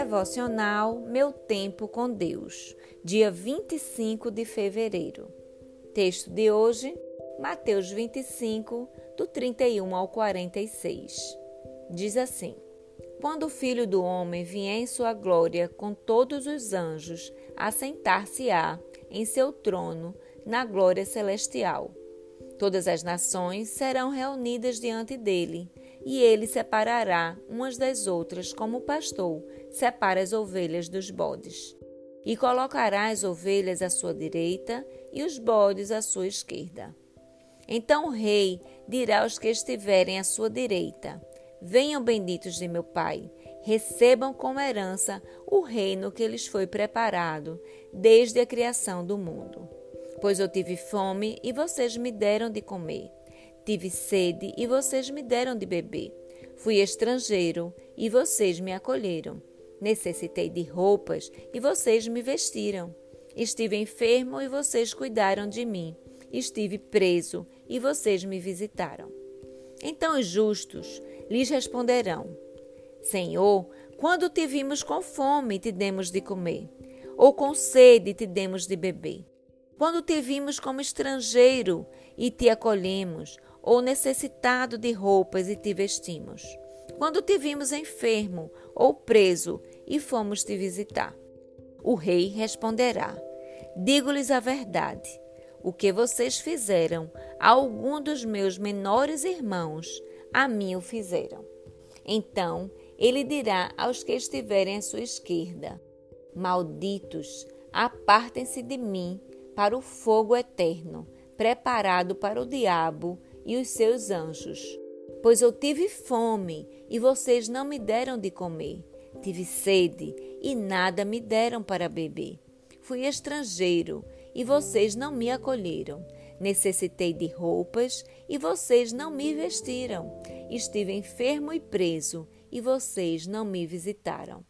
Devocional Meu Tempo com Deus, dia 25 de fevereiro. Texto de hoje, Mateus 25, do 31 ao 46. Diz assim: Quando o Filho do Homem vier em sua glória com todos os anjos, assentar-se-á em seu trono na glória celestial. Todas as nações serão reunidas diante dele, e ele separará umas das outras, como o pastor separa as ovelhas dos bodes. E colocará as ovelhas à sua direita e os bodes à sua esquerda. Então o rei dirá aos que estiverem à sua direita: Venham benditos de meu Pai, recebam como herança o reino que lhes foi preparado desde a criação do mundo. Pois eu tive fome e vocês me deram de comer. Tive sede e vocês me deram de beber. Fui estrangeiro e vocês me acolheram. Necessitei de roupas e vocês me vestiram. Estive enfermo e vocês cuidaram de mim. Estive preso e vocês me visitaram. Então os justos lhes responderão: Senhor, quando te vimos com fome, te demos de comer, ou com sede, te demos de beber. Quando te vimos como estrangeiro e te acolhemos, ou necessitado de roupas e te vestimos. Quando te vimos enfermo ou preso e fomos te visitar. O rei responderá: Digo-lhes a verdade. O que vocês fizeram a algum dos meus menores irmãos, a mim o fizeram. Então ele dirá aos que estiverem à sua esquerda: Malditos, apartem-se de mim para o fogo eterno, preparado para o diabo e os seus anjos. Pois eu tive fome e vocês não me deram de comer. Tive sede e nada me deram para beber. Fui estrangeiro e vocês não me acolheram. Necessitei de roupas e vocês não me vestiram. Estive enfermo e preso e vocês não me visitaram.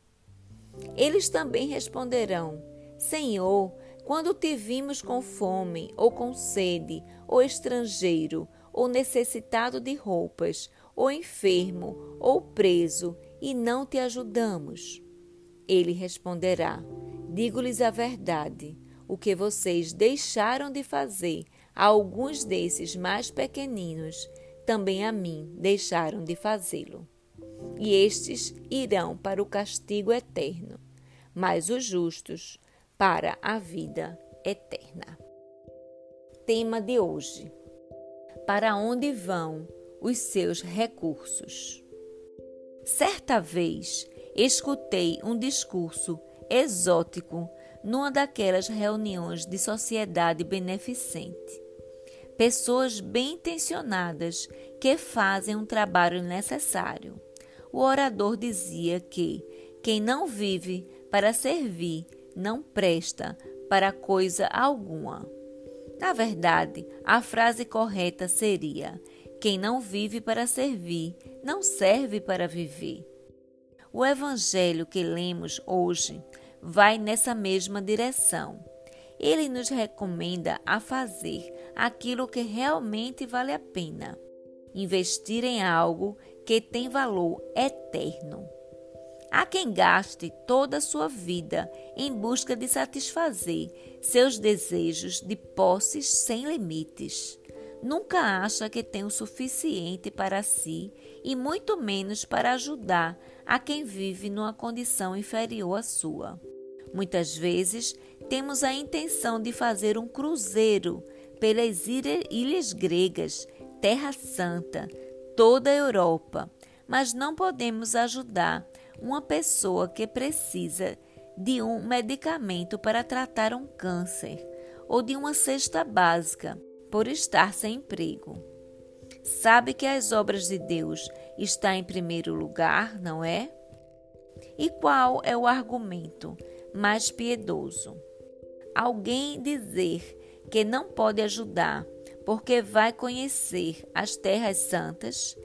Eles também responderão: Senhor, quando te vimos com fome, ou com sede, ou estrangeiro, ou necessitado de roupas, ou enfermo, ou preso, e não te ajudamos? Ele responderá: Digo-lhes a verdade. O que vocês deixaram de fazer a alguns desses mais pequeninos, também a mim deixaram de fazê-lo. E estes irão para o castigo eterno, mas os justos para a vida eterna. Tema de hoje: Para onde vão os seus recursos? Certa vez escutei um discurso exótico numa daquelas reuniões de sociedade beneficente. Pessoas bem intencionadas que fazem um trabalho necessário. O orador dizia que quem não vive para servir não presta para coisa alguma. Na verdade, a frase correta seria: quem não vive para servir, não serve para viver. O evangelho que lemos hoje vai nessa mesma direção. Ele nos recomenda a fazer aquilo que realmente vale a pena, investir em algo que tem valor eterno. Há quem gaste toda a sua vida em busca de satisfazer seus desejos de posses sem limites. Nunca acha que tem o suficiente para si e muito menos para ajudar a quem vive numa condição inferior à sua. Muitas vezes temos a intenção de fazer um cruzeiro pelas ilhas gregas, Terra Santa, toda a Europa, mas não podemos ajudar uma pessoa que precisa de um medicamento para tratar um câncer ou de uma cesta básica por estar sem emprego. Sabe que as obras de Deus estão em primeiro lugar, não é? E qual é o argumento mais piedoso? Alguém dizer que não pode ajudar porque vai conhecer as terras santas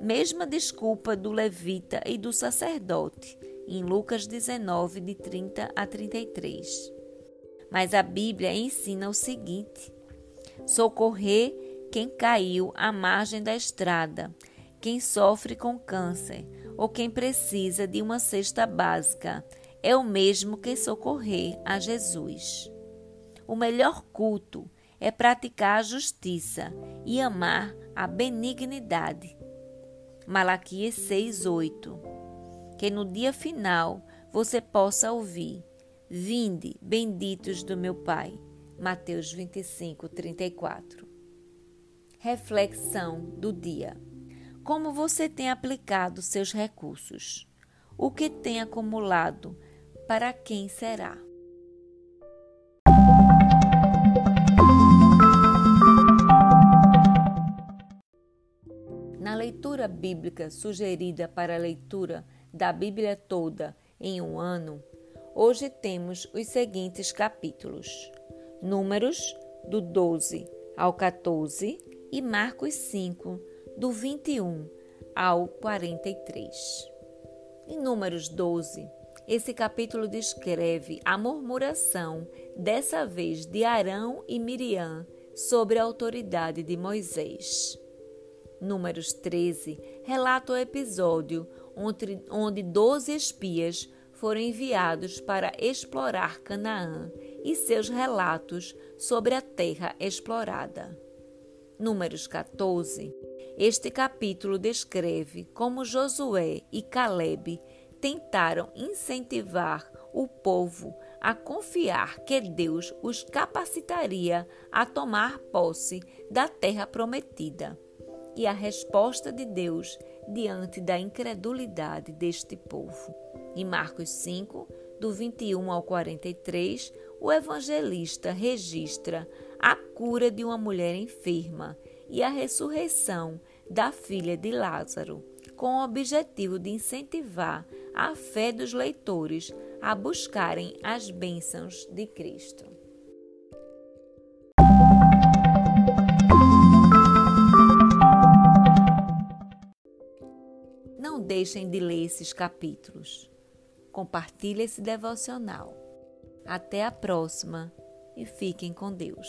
Mesma desculpa do levita e do sacerdote, em Lucas 19, de 30 a 33. Mas a Bíblia ensina o seguinte: socorrer quem caiu à margem da estrada, quem sofre com câncer ou quem precisa de uma cesta básica é o mesmo que socorrer a Jesus. O melhor culto é praticar a justiça e amar a benignidade. Malaquias 6:8. Que no dia final você possa ouvir: Vinde, benditos do meu Pai. Mateus 25:34. Reflexão do dia. Como você tem aplicado seus recursos? O que tem acumulado? Para quem será? Leitura bíblica sugerida para a leitura da Bíblia toda em um ano, hoje temos os seguintes capítulos: Números, do 12 ao 14, e Marcos 5, do 21 ao 43. Em Números 12, esse capítulo descreve a murmuração, dessa vez de Arão e Miriam, sobre a autoridade de Moisés. Números 13 relata o episódio onde, onde 12 espias foram enviados para explorar Canaã e seus relatos sobre a terra explorada. Números 14 este capítulo descreve como Josué e Caleb tentaram incentivar o povo a confiar que Deus os capacitaria a tomar posse da terra prometida e a resposta de Deus diante da incredulidade deste povo. Em Marcos 5, do 21 ao 43, o evangelista registra a cura de uma mulher enferma e a ressurreição da filha de Lázaro, com o objetivo de incentivar a fé dos leitores a buscarem as bênçãos de Cristo. Deixem de ler esses capítulos. Compartilhe esse devocional. Até a próxima e fiquem com Deus.